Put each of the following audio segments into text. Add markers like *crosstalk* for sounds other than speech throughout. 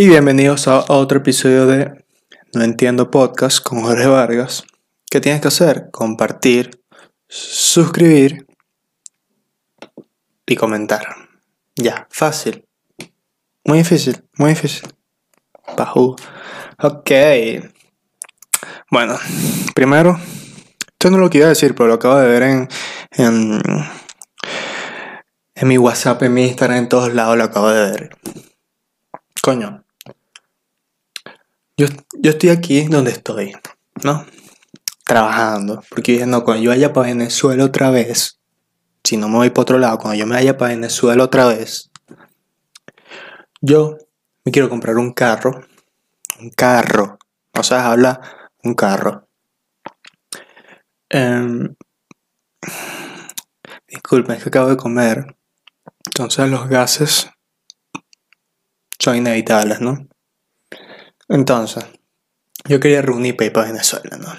Y bienvenidos a otro episodio de No Entiendo Podcast con Jorge Vargas. ¿Qué tienes que hacer? Compartir, suscribir y comentar. Ya, fácil. Muy difícil, muy difícil. Bajú. Ok. Bueno, primero, esto no lo que a decir, pero lo acabo de ver en, en, en mi WhatsApp, en mi Instagram, en todos lados lo acabo de ver. Coño. Yo, yo estoy aquí donde estoy, ¿no? Trabajando. Porque dije, no, cuando yo vaya para Venezuela otra vez, si no me voy para otro lado, cuando yo me vaya para Venezuela otra vez, yo me quiero comprar un carro. Un carro. O sea, habla un carro. Em, disculpen, es que acabo de comer. Entonces los gases son inevitables, ¿no? Entonces, yo quería reunir para Venezuela, ¿no?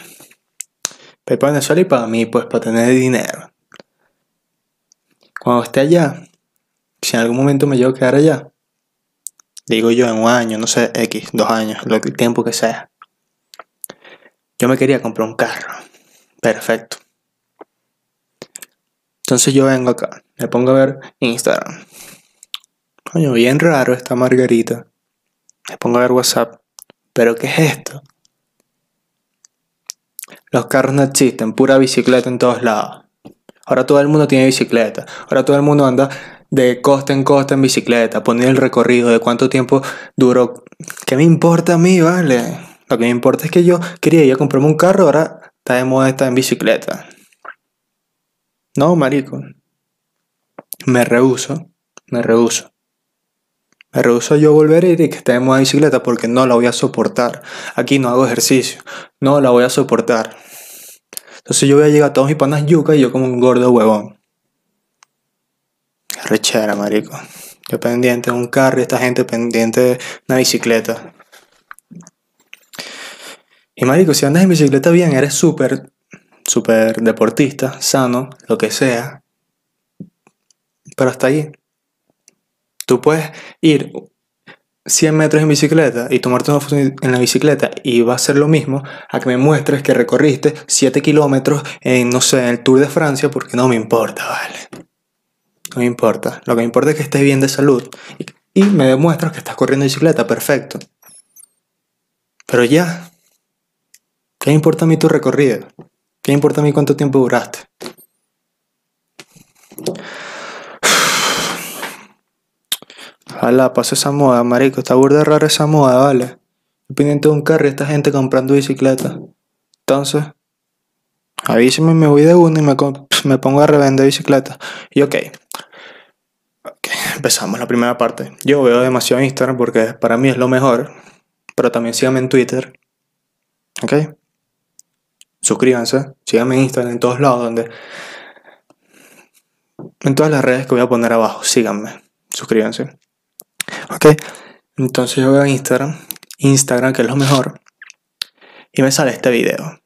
Para Venezuela y para mí, pues, para tener dinero. Cuando esté allá, si en algún momento me llevo a quedar allá, digo yo en un año, no sé, X, dos años, lo que el tiempo que sea. Yo me quería comprar un carro. Perfecto. Entonces yo vengo acá, me pongo a ver Instagram. Coño, bien raro esta Margarita. Me pongo a ver WhatsApp. ¿Pero qué es esto? Los carros no existen, pura bicicleta en todos lados. Ahora todo el mundo tiene bicicleta. Ahora todo el mundo anda de costa en costa en bicicleta, poniendo el recorrido de cuánto tiempo duró. ¿Qué me importa a mí, vale? Lo que me importa es que yo quería ir a comprarme un carro, ahora está de moda estar en bicicleta. No, marico. Me rehuso, me rehuso. Me rehuso yo volver a ir y que esté moda bicicleta porque no la voy a soportar. Aquí no hago ejercicio, no la voy a soportar. Entonces yo voy a llegar a todos mis panas yuca y yo como un gordo huevón. Rechera, marico. Yo pendiente de un carro y esta gente pendiente de una bicicleta. Y marico, si andas en bicicleta bien, eres súper, súper deportista, sano, lo que sea. Pero hasta ahí. Tú puedes ir 100 metros en bicicleta y tomarte una foto en la bicicleta y va a ser lo mismo a que me muestres que recorriste 7 kilómetros en, no sé, en el Tour de Francia porque no me importa, vale. No me importa. Lo que me importa es que estés bien de salud y, me demuestras que estás corriendo en bicicleta, perfecto. Pero ya, ¿qué importa a mí tu recorrido? ¿Qué importa a mí cuánto tiempo duraste? Ojalá pase esa moda, marico. Está burda rara esa moda, vale. Pendiente de un carro esta gente comprando bicicleta. Entonces, avísame, me voy de uno y me, me pongo a revender bicicleta. Y ok. Ok, empezamos la primera parte. Yo veo demasiado Instagram porque para mí es lo mejor. Pero también síganme en Twitter. Ok. Suscríbanse. Síganme en Instagram en todos lados donde. En todas las redes que voy a poner abajo. Síganme. Suscríbanse. Ok, entonces yo veo Instagram, Instagram que es lo mejor, y me sale este video.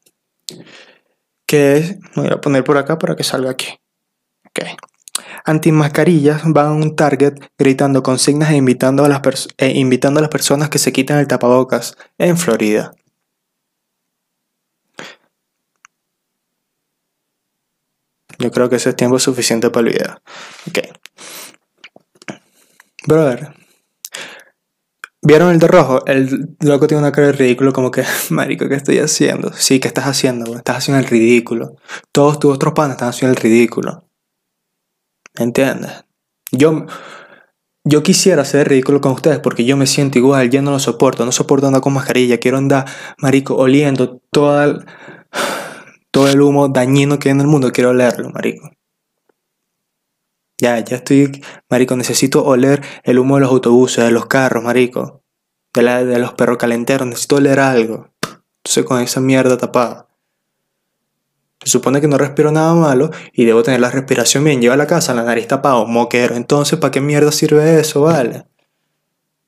Que es, voy a poner por acá para que salga aquí. Ok. Antimascarillas van a un Target gritando consignas e invitando a, las e invitando a las personas que se quiten el tapabocas en Florida. Yo creo que ese es tiempo suficiente para el video. Ok. Brother, ¿Vieron el de rojo? El loco tiene una cara de ridículo como que, *laughs* marico, ¿qué estoy haciendo? Sí, ¿qué estás haciendo? Estás haciendo el ridículo. Todos tus otros panas están haciendo el ridículo. ¿Me entiendes? Yo, yo quisiera hacer el ridículo con ustedes porque yo me siento igual, ya no lo soporto, no soporto andar con mascarilla, quiero andar, marico, oliendo todo el, *sighs* todo el humo dañino que hay en el mundo, quiero olerlo, marico. Ya, ya estoy, marico, necesito oler el humo de los autobuses, de los carros, marico. De, la, de los perros calenteros, necesito oler algo. Entonces con esa mierda tapada. Se supone que no respiro nada malo y debo tener la respiración bien. Lleva a la casa, la nariz tapada, moquero. Entonces, ¿para qué mierda sirve eso, vale?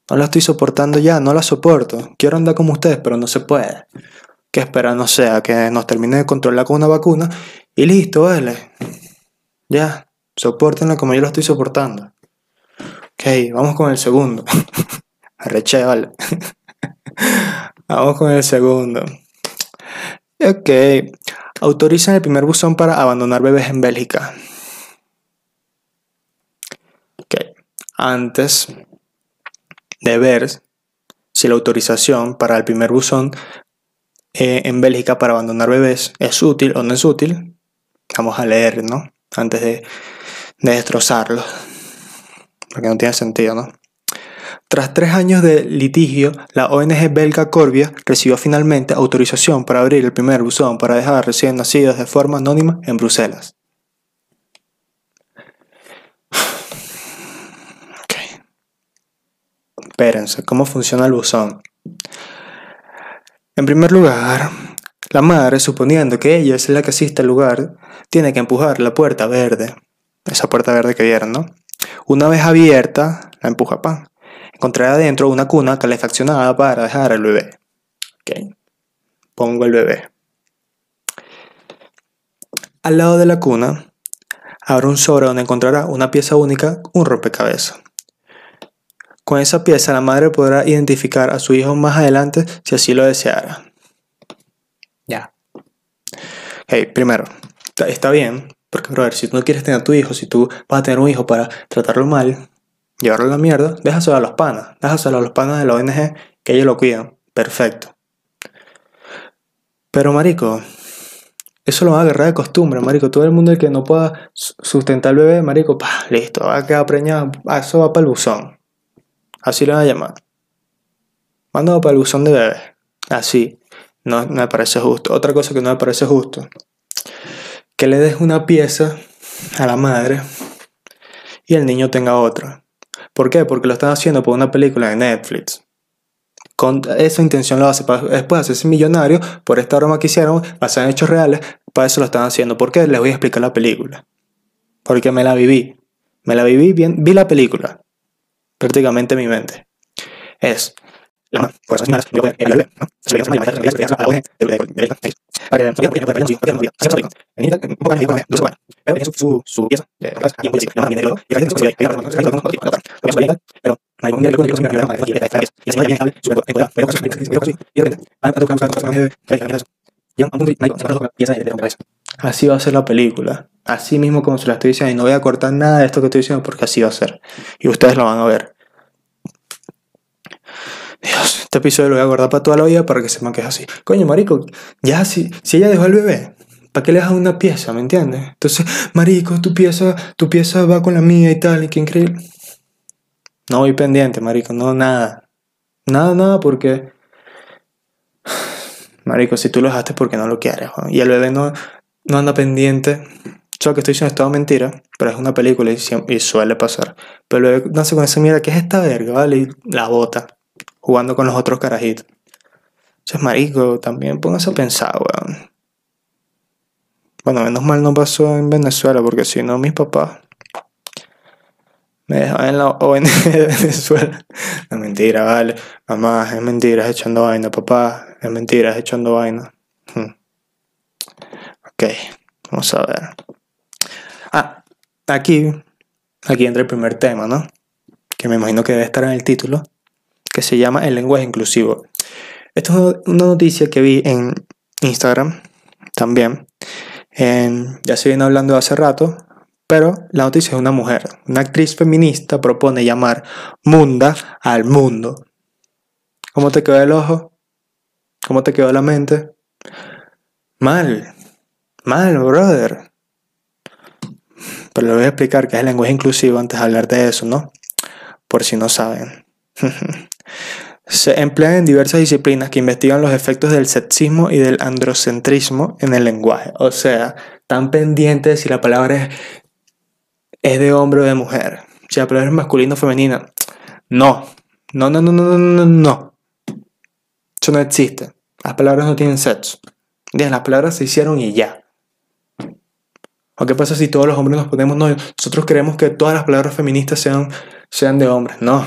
No la estoy soportando ya, no la soporto. Quiero andar como ustedes, pero no se puede. Que espera, no sé, a que nos termine de controlar con una vacuna y listo, vale. Ya, Sopórtenlo como yo lo estoy soportando. Ok, vamos con el segundo. *laughs* Arreché, vale. *laughs* Vamos con el segundo. Ok. Autorizan el primer buzón para abandonar bebés en Bélgica. Ok. Antes de ver si la autorización para el primer buzón eh, en Bélgica para abandonar bebés es útil o no es útil, vamos a leer, ¿no? Antes de, de destrozarlo. Porque no tiene sentido, ¿no? Tras tres años de litigio, la ONG belga Corbia recibió finalmente autorización para abrir el primer buzón para dejar recién nacidos de forma anónima en Bruselas. *sighs* Ok. Espérense, ¿cómo funciona el buzón? En primer lugar, la madre, suponiendo que ella es la que asiste al lugar, tiene que empujar la puerta verde. Esa puerta verde que vieron, ¿no? Una vez abierta, la empuja pan encontraré adentro una cuna calefaccionada para dejar al bebé. Ok. Pongo el bebé. Al lado de la cuna, abro un sobre donde encontrará una pieza única, un rompecabezas. Con esa pieza la madre podrá identificar a su hijo más adelante si así lo deseara. Ya. Ok, primero, está bien, porque, brother, si tú no quieres tener a tu hijo, si tú vas a tener un hijo para tratarlo mal, llevarlo a la mierda, déjaselo a los panas, déjaselo a los panas de la ONG que ellos lo cuidan. Perfecto. Pero marico, eso lo va a agarrar de costumbre, marico. Todo el mundo el que no pueda sustentar al bebé, marico, pa, listo, va a quedar preñado, ah, eso va para el buzón. Así le van a llamar. Mándalo para el buzón de bebé. Así. No me parece justo. Otra cosa que no me parece justo. Que le des una pieza a la madre y el niño tenga otra. ¿Por qué? Porque lo están haciendo por una película de Netflix. Con esa intención lo hace para después hacerse millonario por esta broma que hicieron, basada en hechos reales, para eso lo están haciendo. ¿Por qué? Les voy a explicar la película. Porque me la viví. Me la viví bien, vi la película. Prácticamente en mi mente. Es la pues así yo el bebé, ¿no? Se veía más la la para que que podía podía hacer eso. En un bueno. Pero de atrás poco de la se era no sé cómo tipo pero que se me y se su que así y tocar cosas que pieza de de Así va a ser la película. Así mismo como se la estoy diciendo. Y no voy a cortar nada de esto que estoy diciendo porque así va a ser. Y ustedes lo van a ver. Dios, este episodio lo voy a guardar para toda la vida para que sepan que es así. Coño, marico, ya si, si ella dejó al bebé, ¿para qué le das una pieza, me entiendes? Entonces, marico, tu pieza, tu pieza va con la mía y tal, y qué increíble. No voy pendiente, marico, no, nada. Nada, nada, porque... Marico, si tú lo dejaste porque no lo quieres, y el bebé no, no anda pendiente. Yo que estoy diciendo es todo mentira, pero es una película y, suele pasar. Pero el bebé nace con esa mierda, ¿qué es esta verga? ¿Vale? Y la bota jugando con los otros carajitos. Entonces, marico, también póngase a pensar, weón. Bueno, menos mal no pasó en Venezuela, porque si no, mis papás me dejaban en la ONG de *laughs* Venezuela. No, mentira, vale. Mamá, es mentira, es echando vaina. Papá, es mentira, es echando vaina. Hmm. Ok, vamos a ver. Ah, aquí, aquí entra el primer tema, ¿no? Que me imagino que debe estar en el título que se llama El lenguaje inclusivo. Esto es una noticia que vi en Instagram también. ya se viene hablando hace rato, pero la noticia es una mujer. Una actriz feminista propone llamar Munda al mundo. ¿Cómo te quedó el ojo? ¿Cómo te quedó la mente? Mal. Mal, brother. Pero le voy a explicar qué es el lenguaje inclusivo antes de hablar de eso, ¿no? Por si no saben. *laughs* Se emplean en diversas disciplinas que investigan los efectos del sexismo y del androcentrismo en el lenguaje. O sea, están pendientes si la palabra es, de hombre o de mujer. Si la palabra es masculina o femenina. No. No, no, no, no, no, no. Eso no existe. Las palabras no tienen sexo. Las palabras se hicieron y ya. ¿O qué pasa si todos los hombres nos ponemos, no, nosotros queremos que todas las palabras feministas sean, sean de hombres? No,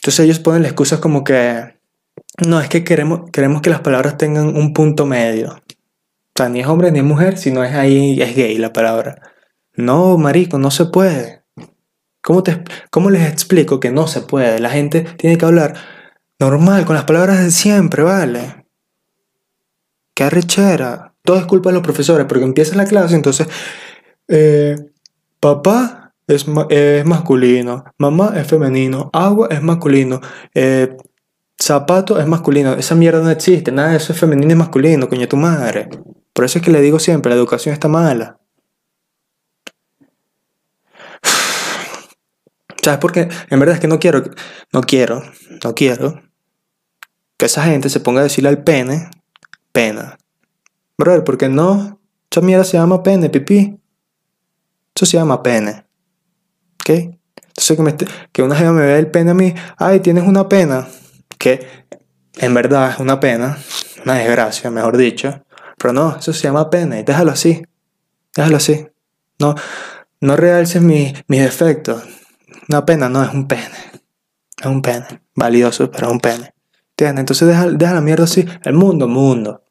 entonces ellos ponen excusas como que, no, es que queremos, queremos que las palabras tengan un punto medio. O sea, ni es hombre ni es mujer, sino es ahí, es gay la palabra. No, marico, no se puede. ¿Cómo, te, ¿Cómo les explico que no se puede? La gente tiene que hablar normal, con las palabras de siempre, ¿vale? Qué arrechera. Todo es culpa de los profesores, porque empieza la clase, entonces, eh, papá es, es, masculino, mamá es femenino, agua es masculino, eh, zapato es masculino. Esa mierda no existe, nada de eso es femenino y masculino, coño tu madre. Por eso es que le digo siempre, la educación está mala. *sighs* ¿Sabes por qué? En verdad es que no quiero, no quiero, no quiero que esa gente se ponga a decirle al pene, pena. Brother, porque no, esa mierda se llama pene, pipí. Eso se llama pene. ¿Ok? Entonces que, una gente me vea el pene a mí, ay, tienes una pena. Que en verdad es una pena, una desgracia, mejor dicho. Pero no, eso se llama pene. Déjalo así. Déjalo así. No, no realces mis defectos. Una pena no es un pene. Es un pene. Valioso, pero es un pene. ¿Entiendes? Entonces deja, deja la mierda así. El mundo, mundo.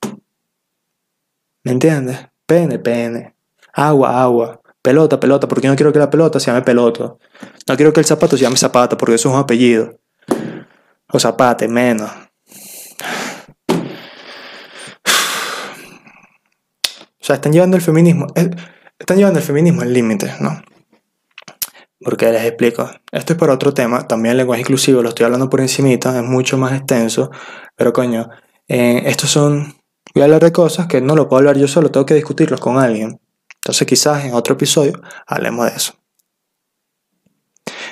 ¿Me entiendes? Pene, pene. Agua, agua. Pelota, pelota, porque no quiero que la pelota se llame peloto. No quiero que el zapato se llame zapato, porque eso es un apellido. O zapate, menos. O sea, están llevando el feminismo. Están llevando el feminismo al límite, ¿no? Porque les explico. Esto es para otro tema. También el lenguaje inclusivo, lo estoy hablando por encimita, es mucho más extenso. Pero coño, eh, estos son... Voy a hablar de cosas que no lo puedo hablar yo solo, tengo que discutirlos con alguien. Entonces quizás en otro episodio hablemos de eso.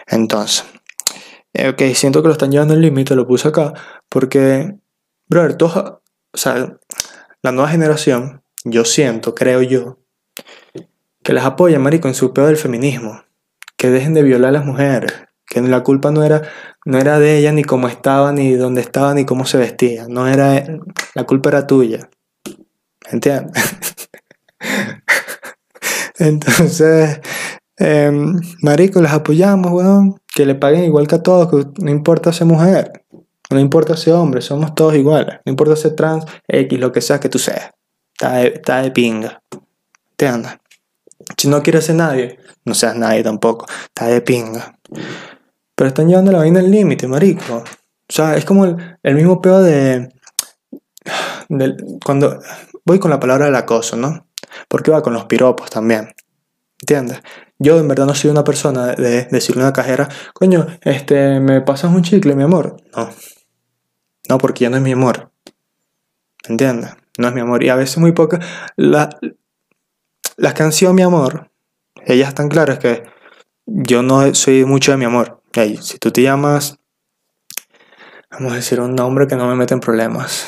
Entonces, eh, ok, siento que lo están llevando al límite, lo puse acá, porque, brother, todos, o sea, la nueva generación, yo siento, creo yo, que les apoya, marico, en su peor del feminismo que dejen de violar a las mujeres, que la culpa no era, no era de ella ni cómo estaba, ni dónde estaba, ni cómo se vestía, no era, la culpa era tuya, ¿entiendes? *laughs* Entonces, eh, marico, les apoyamos, weón, que le paguen igual que a todos, no importa ser mujer, no importa ser hombre, somos todos iguales, no importa ser trans, X, lo que sea que tú seas, está de, está de pinga, ¿entiendes? Si no quieres ser nadie, no seas nadie tampoco. Está de pinga. Pero están llevando la vaina al límite, marico. O sea, es como el, mismo peor de, Cuando voy con la palabra del acoso, ¿no? Porque va con los piropos también. ¿Entiendes? Yo en verdad no soy una persona de, decirle a una cajera, coño, este, ¿me pasas un chicle, mi amor? No. No, porque ya no es mi amor. ¿Entiendes? No es mi amor. Y a veces muy poca. La, las canciones Mi Amor, ellas están claras que yo no soy mucho de mi amor. si tú te llamas, vamos a decir un nombre que no me mete en problemas.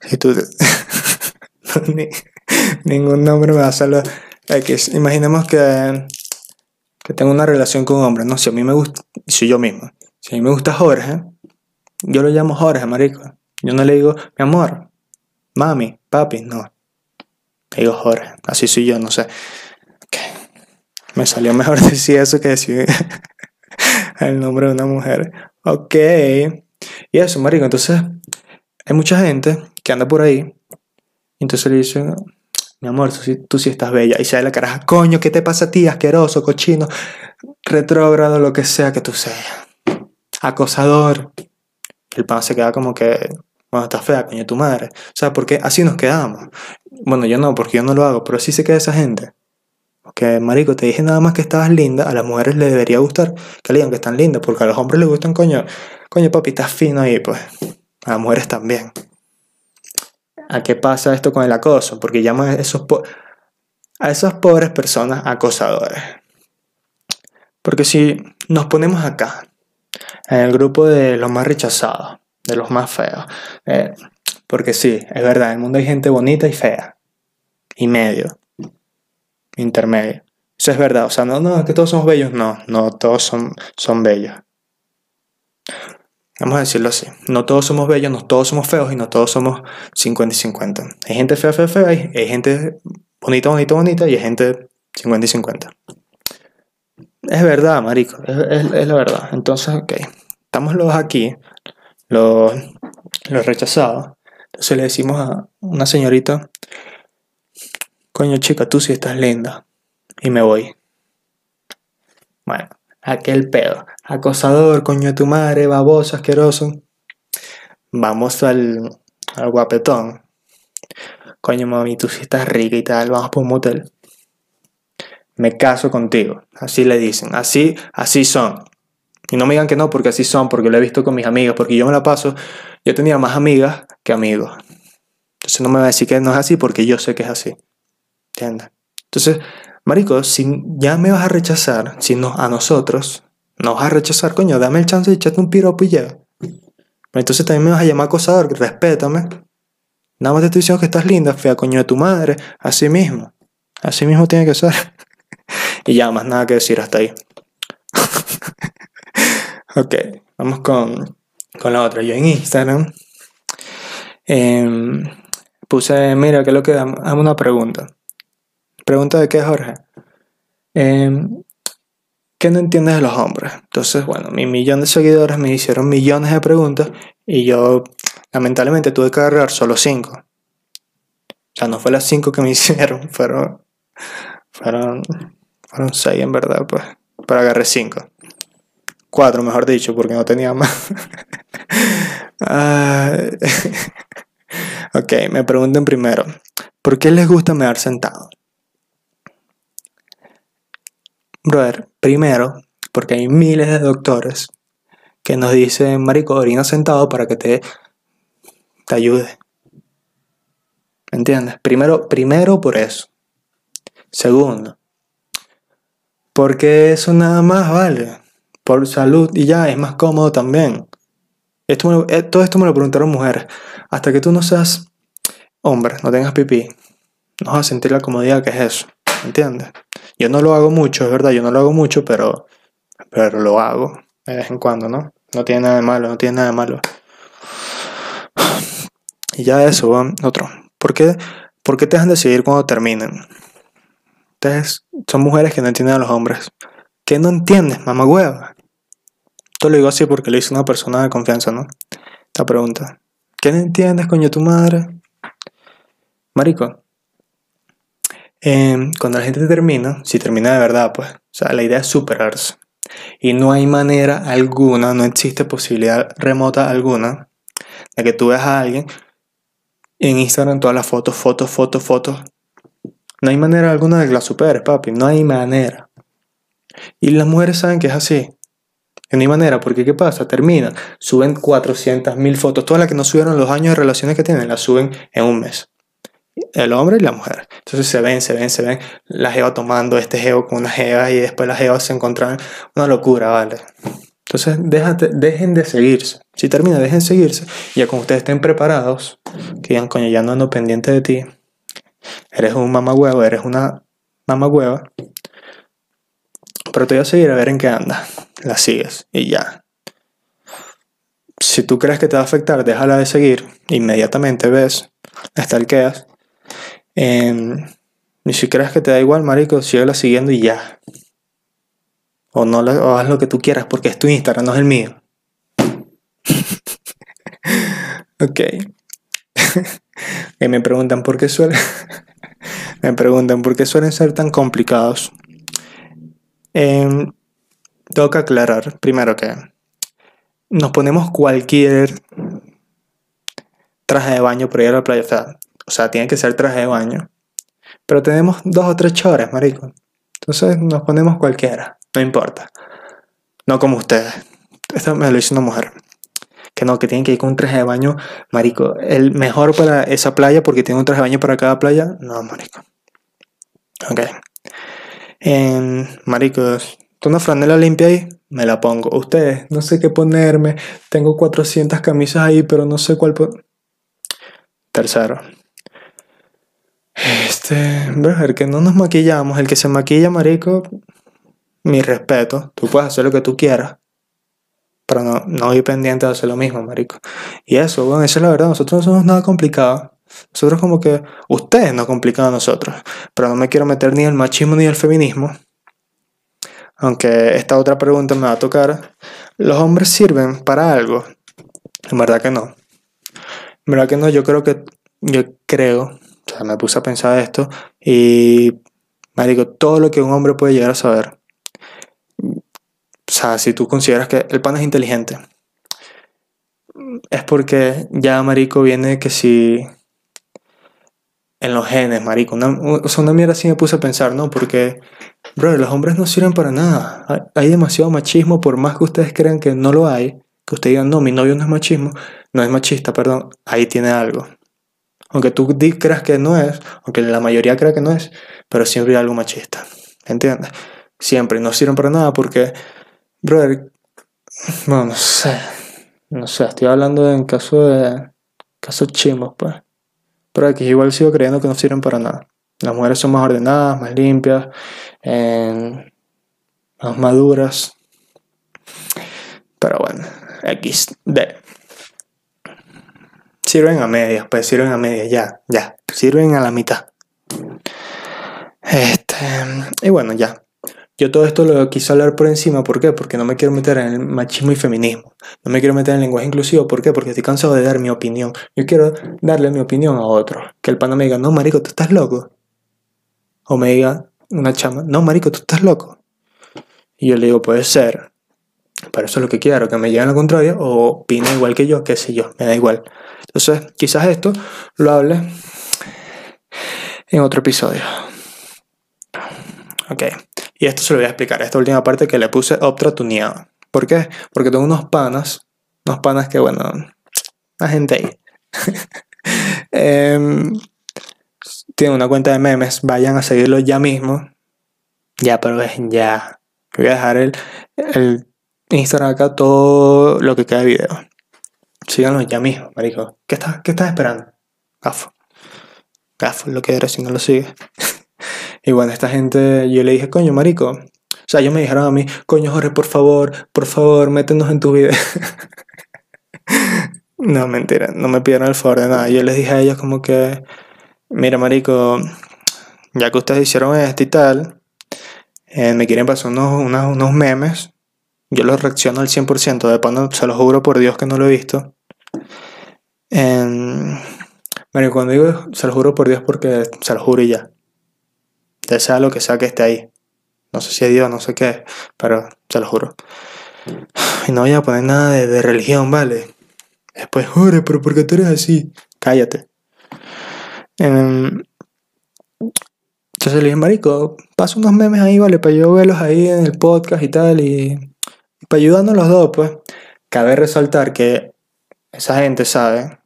Si tú... *laughs* ningún nombre me va a hacerlo. Imaginemos que, que tengo una relación con un hombre. No, si a mí me gusta, soy yo mismo. Si a mí me gusta Jorge, yo lo llamo Jorge, marico. Yo no le digo, mi amor, mami, papi, no digo Jorge, así soy yo, no sé. Me salió mejor *laughs* decir eso que decir *laughs* el nombre de una mujer. Ok. Y eso, marico. Entonces, hay mucha gente que anda por ahí. Entonces le dicen, mi amor, tú, sí estás bella. Y da la caraja, coño, ¿qué te pasa a ti? Asqueroso, cochino, retrógrado, lo que sea que tú seas. Acosador. El pan se queda como que, bueno, estás fea, coño, tu madre. O sea, porque así nos quedamos. Bueno, yo no, porque yo no lo hago, pero sí se queda esa gente. Porque, marico, te dije nada más que estabas linda, a las mujeres les debería gustar que le digan que están lindas, porque a los hombres les gustan, coño, coño, papi, estás fino ahí, pues. A las mujeres también. ¿A qué pasa esto con el acoso? Porque llaman a esas pobres personas acosadores. Porque si nos ponemos acá, en el grupo de los más rechazados, de los más feos, eh, porque sí, es verdad, en el mundo hay gente bonita y fea. Y medio. Intermedio. Eso es verdad. O sea, no, no, que todos somos bellos. No, no todos son, son bellos. Vamos a decirlo así. No todos somos bellos, no todos somos feos y no todos somos 50 y 50. Hay gente fea, fea, fea, hay, gente bonita, bonita, bonita y hay gente 50 y 50. Es verdad, marico. Es, es, la verdad. Entonces, ok. Estamos los aquí, los, los rechazados. Entonces le decimos a una señorita, coño chica, tú sí estás linda. Y me voy. Bueno, aquel pedo. Acosador, coño de tu madre, baboso, asqueroso. Vamos al, al guapetón. Coño, mami, tú sí estás rica y tal, vamos por un motel. Me caso contigo. Así le dicen. Así, así son. Y no me digan que no, porque así son, porque lo he visto con mis amigas, porque yo me la paso. Yo tenía más amigas que amigos. Entonces no me va a decir que no es así, porque yo sé que es así. ¿Entiendes? Entonces, Marico, si ya me vas a rechazar, si no, a nosotros, nos vas a rechazar, coño, dame el chance de echarte un piropo y ya. Entonces también me vas a llamar acosador, respétame. Nada más te estoy diciendo que estás linda, fea, coño de tu madre. Así mismo. Así mismo tiene que ser. *laughs* y ya, más nada que decir hasta ahí. *laughs* ok, vamos con, con la otra. Yo en Instagram em, puse, mira, ¿qué es lo que? Hazme una pregunta. ¿Pregunta de qué, Jorge? Em, ¿Qué no entiendes de los hombres? Entonces, bueno, mi millón de seguidores me hicieron millones de preguntas y yo, lamentablemente, tuve que agarrar solo cinco. O sea, no fue las cinco que me *laughs* hicieron, fueron, fueron, fueron seis en verdad, pues. Pero agarré cinco. Cuatro, mejor dicho, porque no tenía más. *laughs* Ah, *laughs* ok, me pregunten primero, ¿por qué les gusta mear sentado? Brother, primero, porque hay miles de doctores que nos dicen, marico, orina sentado para que te, te ayude. ¿Me entiendes? Primero, primero por eso. Segundo, porque eso nada más vale. Por salud y ya, es más cómodo también. Esto eh, todo esto me lo preguntaron mujeres. Hasta que tú no seas hombre, no tengas pipí, no vas a sentir la comodidad que es eso. ¿Me entiendes? Yo no lo hago mucho, es verdad, yo no lo hago mucho, pero, pero lo hago de vez en cuando, ¿no? No tiene nada de malo, no tiene nada de malo. Y ya eso, otro. ¿Por qué, ¿Por qué te dejan de seguir cuando terminen? Ustedes son mujeres que no entienden a los hombres. ¿Qué no entiendes, mamá hueva? Esto lo digo así porque lo hizo una persona de confianza, ¿no? Esta pregunta. ¿Qué no entiendes, coño, tu madre? Marico, Em, cuando la gente termina, si termina de verdad, pues, o sea, la idea es superarse. Y no hay manera alguna, no existe posibilidad remota alguna de que tú veas a alguien en Instagram todas las fotos, fotos, fotos, fotos. No hay manera alguna de que la superes, papi. No hay manera. Y las mujeres saben que es así. No hay manera, porque ¿qué pasa? Terminan, suben 400.000 fotos. Todas las que no subieron los años de relaciones que tienen, las suben en un mes el hombre y la mujer. Entonces se ven, se ven, se ven la jeva tomando este geo con una jeva y después las jevas se encuentran una locura, ¿vale? Entonces déjate, dejen de seguirse. Si termina, dejen de seguirse. Ya cuando ustedes estén preparados, que digan, coño, ya no ando pendiente de ti. Eres un mamagüevo, eres una mamagüeva. Pero te voy a seguir a ver en qué anda. La sigues y ya. Si tú crees que te va a afectar, déjala de seguir. Inmediatamente ves, la stalkeas Em, ni si crees que te da igual, marico, síguela siguiendo y ya. O no o haz lo que tú quieras porque es tu Instagram, no es el mío. *laughs* ok. *laughs* y me preguntan por qué suelen. *laughs* me preguntan por qué suelen ser tan complicados. Eh, tengo aclarar primero que nos ponemos cualquier traje de baño para ir a la playa. O sea, tiene que ser traje de baño. Pero tenemos dos o tres chores, marico. Entonces nos ponemos cualquiera, no importa. No como ustedes. Esto me lo hizo una mujer. Que no, que tienen que ir con un traje de baño, marico. El mejor para esa playa porque tiene un traje de baño para cada playa. No, marico. Ok. En, marico, ¿tú una franela limpia ahí? Me la pongo. Ustedes, no sé qué ponerme. Tengo 400 camisas ahí, pero no sé cuál. Tercero, este, el que no nos maquillamos, el que se maquilla, marico, mi respeto, tú puedes hacer lo que tú quieras, pero no, no ir pendiente de hacer lo mismo, marico. Y eso, bueno, esa es la verdad, nosotros no somos nada complicado. Nosotros como que, ustedes no complican a nosotros, pero no me quiero meter ni el machismo ni el feminismo. Aunque esta otra pregunta me va a tocar, ¿los hombres sirven para algo? En verdad que no. En verdad que no, yo creo que, yo creo o sea, me puse a pensar esto y, me digo, todo lo que un hombre puede llegar a saber, sea, si tú consideras que el pana es inteligente, es porque ya marico viene que si en los genes, marico. Una, o sea, una mierda así me puse a pensar, ¿no? Porque, bro, los hombres no sirven para nada. Hay, hay demasiado machismo, por más que ustedes crean que no lo hay, que ustedes digan, no, mi novio no es machismo, no es machista, perdón, ahí tiene algo. Aunque tú creas que no es, aunque la mayoría crea que no es, pero siempre hay algo machista. ¿Entiendes? Siempre, no sirven para nada porque, brother, bueno, no sé, no sé, estoy hablando en caso de, casos chimos, pues. Pero aquí igual sigo creyendo que no sirven para nada. Las mujeres son más ordenadas, más limpias, más maduras. Pero bueno, XD. Sirven a medias, pues sirven a medias, ya, ya. Sirven a la mitad. Este, y bueno, ya. Yo todo esto lo quise hablar por encima, ¿por qué? Porque no me quiero meter en el machismo y feminismo. No me quiero meter en el lenguaje inclusivo, ¿por qué? Porque estoy cansado de dar mi opinión. Yo quiero darle mi opinión a otro. Que el pana me diga, no, marico, tú estás loco. O me diga una chama, no, marico, tú estás loco. Y yo le digo, puede ser. Pero eso es lo que quiero, que me lleven la contraria o opine igual que yo, qué sé yo, me da igual. Entonces, quizás esto lo hable en otro episodio. Ok, y esto se lo voy a explicar, esta última parte que le puse otra tuneado. ¿Por qué? Porque tengo unos panas, unos panas que, bueno, la gente ahí. *laughs* Em, tiene una cuenta de memes, vayan a seguirlo ya mismo. Ya, pero es ya. Voy a dejar el, el Instagram acá todo lo que queda de video. Síganlo ya mismo, marico. ¿Qué estás, qué estás esperando? Gafo. Gafo, lo que eres si no lo sigues. *laughs* y bueno, esta gente, yo le dije, coño, marico. O sea, ellos me dijeron a mí, coño, Jorge, por favor, por favor, métenos en tu video. *laughs* no, mentira, no me pidieron el favor de nada. Yo les dije a ellos como que, mira, marico, ya que ustedes hicieron esto y tal, eh, me quieren pasar unos, unos, memes. Yo los reacciono al 100%, de pano, se lo juro por Dios que no lo he visto. En... Bueno, cuando digo se lo juro por Dios porque se lo juro y ya. Ya sea lo que sea que esté ahí. No sé si es Dios, no sé qué, pero se lo juro. Y no voy a poner nada de, de religión, ¿vale? Después, jure, pero ¿por qué tú eres así? Cállate. Em, entonces le dije, marico, pasa unos memes ahí, ¿vale? Para yo verlos ahí en el podcast y tal, y para ayudarnos los dos, pues. Cabe resaltar que esa gente sabe,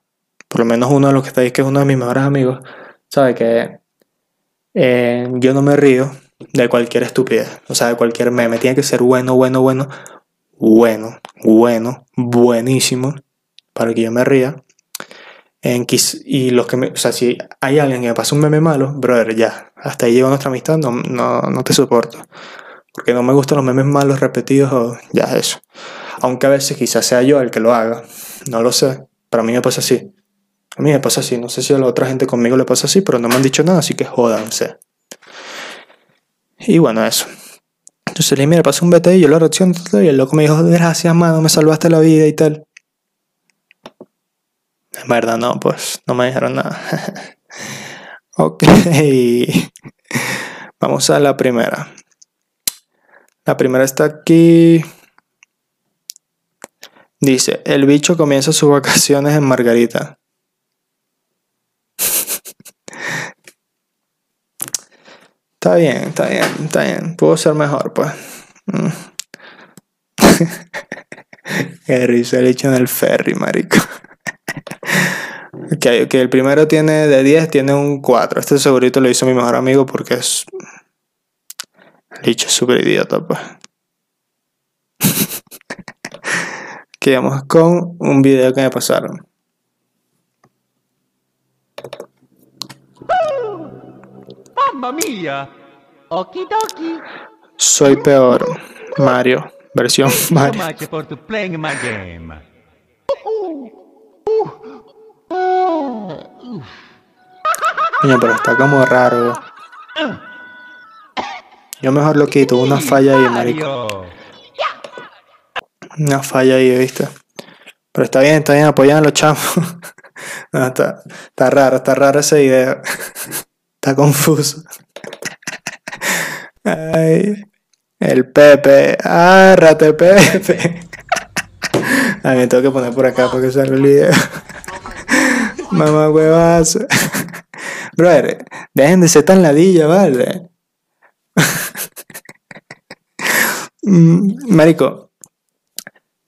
por lo menos uno de los que está ahí, que es uno de mis mejores amigos, sabe que eh, yo no me río de cualquier estupidez, o sea, de cualquier meme. Tiene que ser bueno, bueno, bueno, bueno, bueno, buenísimo, para que yo me ría. En y los que me, o sea, si hay alguien que me pasa un meme malo, brother, ya, hasta ahí llegó nuestra amistad, no, no, no te soporto. Porque no me gustan los memes malos repetidos o ya eso. Aunque a veces quizás sea yo el que lo haga, no lo sé, pero a mí me pasa así. A mí me pasa así, no sé si a la otra gente conmigo le pasa así, pero no me han dicho nada, así que jódanse. Y bueno, eso. Entonces le dije, mira, pasó un BT y yo lo reacciono y el loco me dijo, gracias, mano, me salvaste la vida y tal. En verdad, no, pues no me dijeron nada. *laughs* ok. *laughs* Vamos a la primera. La primera está aquí. Dice, el bicho comienza sus *laughs* vacaciones en Margarita. *laughs* Está bien, está bien, está bien. Puedo ser mejor, pues. Mm. *laughs* Qué risa el hecho en el ferry, marico. ok, ok, el primero tiene de 10, tiene un 4. Este segurito lo hizo mi mejor amigo porque es. El bicho es súper idiota, pues. Que vamos con un video que me pasaron. Mamma mia! Okidoki! Soy peor. Mario. Versión Mario. pero está como raro. Yo mejor lo quito. Una falla ahí, marico. Una falla ahí, ¿viste? Pero está bien, está bien. Apoyan a los chamos. *laughs* No, está, está raro, está raro ese video. *laughs* Está confuso. *laughs* Ay. El Pepe. Árrate, Pepe. A mí me tengo que poner por acá porque salga el video. Mamá huevazo. Brother, dejen de ser tan ladilla, vale. Mm, Marico,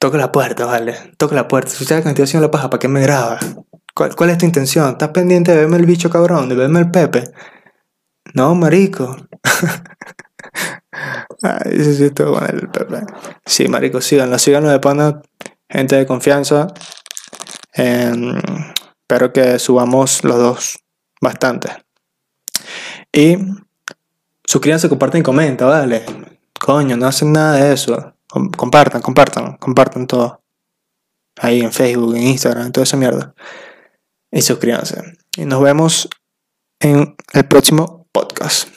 toca la puerta, vale. Toca la puerta. Si usted la haciendo la paja, ¿para qué me graba? ¿Cuál, ¿Cuál es tu intención? ¿Estás pendiente de verme el bicho cabrón? ¿De verme el Pepe? No, marico. *laughs* Ay, sí, sí, estuvo con el Pepe. Sí, marico, síganlo. Síganlo de pana. Gente de confianza. Em, espero que subamos los dos bastante. Y suscríbanse, compartan y comenten, ¿vale? Coño, no hacen nada de eso. Com- Compartan, compartan, compartan todo. Ahí en Facebook, en Instagram, en toda esa mierda. Y suscríbanse. Y nos vemos en el próximo podcast.